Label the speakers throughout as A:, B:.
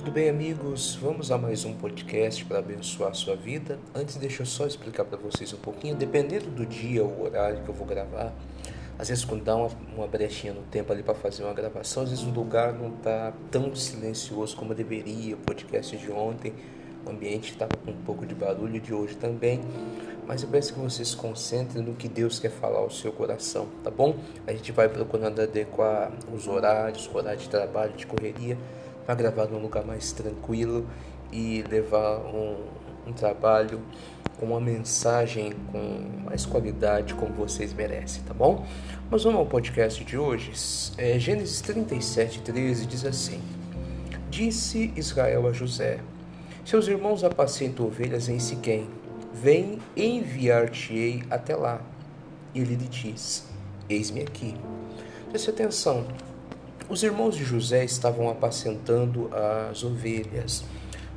A: Tudo bem, amigos? Vamos a mais um podcast para abençoar a sua vida. Antes, deixa eu só explicar para vocês um pouquinho. Dependendo do dia ou horário que eu vou gravar, às vezes, quando dá uma, uma brechinha no tempo ali para fazer uma gravação, às vezes o lugar não está tão silencioso como deveria. O podcast de ontem, o ambiente estava com um pouco de barulho de hoje também. Mas eu peço que você se concentre no que Deus quer falar ao seu coração, tá bom? A gente vai procurando adequar os horários, horário de trabalho, de correria gravar num lugar mais tranquilo e levar um, um trabalho com uma mensagem com mais qualidade como vocês merecem, tá bom? Mas vamos ao podcast de hoje. É, Gênesis 37, 13 diz assim: Disse Israel a José: Seus irmãos apacentam ovelhas em Siquém. Vem enviar-te-ei até lá. E ele lhe diz: Eis-me aqui. Preste atenção, os irmãos de José estavam apacentando as ovelhas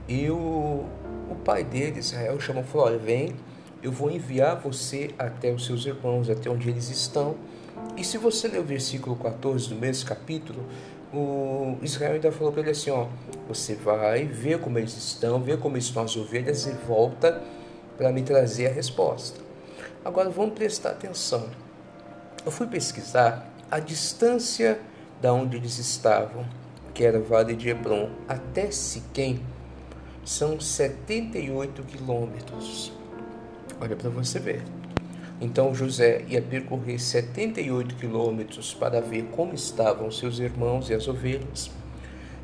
A: e o, o pai deles, Israel, chamou e falou: Olha, vem, eu vou enviar você até os seus irmãos, até onde eles estão. E se você ler o versículo 14 do mesmo capítulo, o Israel ainda falou para ele assim: Ó, você vai ver como eles estão, ver como estão as ovelhas e volta para me trazer a resposta. Agora vamos prestar atenção. Eu fui pesquisar a distância da onde eles estavam, que era Vale de Hebron, até Siquém, são 78 quilômetros. Olha para você ver. Então José ia percorrer 78 quilômetros para ver como estavam seus irmãos e as ovelhas.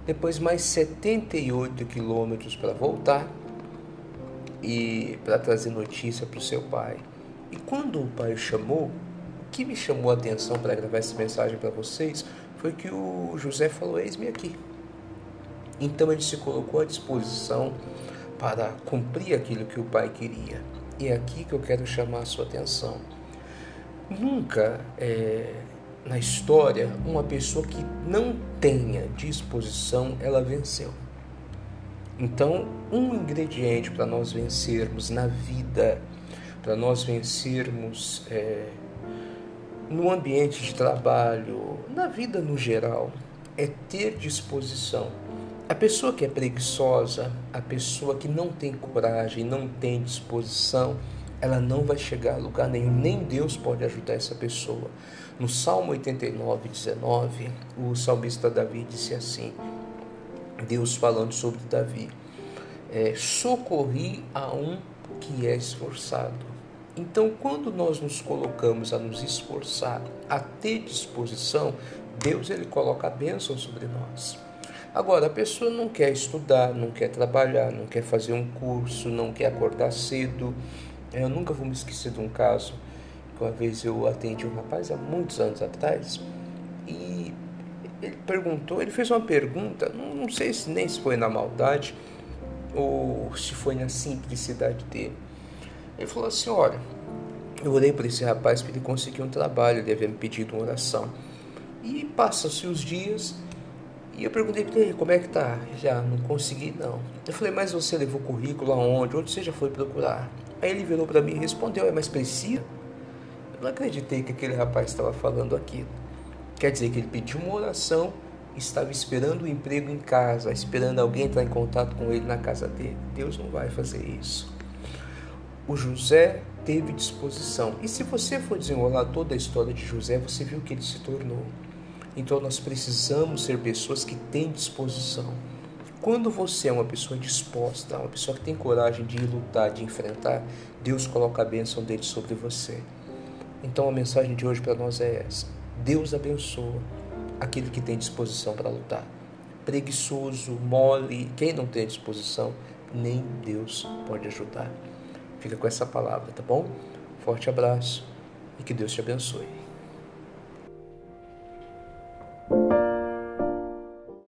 A: Depois mais 78 quilômetros para voltar e para trazer notícia para o seu pai. E quando o pai chamou, o que me chamou a atenção para gravar essa mensagem para vocês foi que o José falou: Eis-me aqui. Então ele se colocou à disposição para cumprir aquilo que o pai queria. E é aqui que eu quero chamar a sua atenção. Nunca é, na história uma pessoa que não tenha disposição ela venceu. Então, um ingrediente para nós vencermos na vida, para nós vencermos é, no ambiente de trabalho, na vida no geral, é ter disposição. A pessoa que é preguiçosa, a pessoa que não tem coragem, não tem disposição, ela não vai chegar a lugar nenhum, nem Deus pode ajudar essa pessoa. No Salmo 89, 19, o salmista Davi disse assim: Deus falando sobre Davi, é, socorri a um que é esforçado então, quando nós nos colocamos a nos esforçar, a ter disposição, Deus ele coloca a bênção sobre nós. Agora, a pessoa não quer estudar, não quer trabalhar, não quer fazer um curso, não quer acordar cedo. Eu nunca vou me esquecer de um caso que uma vez eu atendi um rapaz há muitos anos atrás e ele perguntou, ele fez uma pergunta, não sei se nem se foi na maldade ou se foi na simplicidade dele. Ele falou assim: Olha, eu orei para esse rapaz para ele conseguir um trabalho, ele havia me pedido uma oração. E passam-se os dias e eu perguntei para ele: Como é que tá? Já não consegui, não. Eu falei: Mas você levou currículo aonde? Onde você já foi procurar? Aí ele virou para mim e respondeu: É, mais precisa? Eu não acreditei que aquele rapaz estava falando aquilo. Quer dizer que ele pediu uma oração estava esperando o um emprego em casa, esperando alguém entrar em contato com ele na casa dele. Deus não vai fazer isso o José teve disposição. E se você for desenrolar toda a história de José, você viu que ele se tornou. Então nós precisamos ser pessoas que têm disposição. Quando você é uma pessoa disposta, uma pessoa que tem coragem de lutar, de enfrentar, Deus coloca a bênção dele sobre você. Então a mensagem de hoje para nós é essa: Deus abençoa aquele que tem disposição para lutar. Preguiçoso, mole, quem não tem disposição, nem Deus pode ajudar. Fica com essa palavra, tá bom? Forte abraço e que Deus te abençoe.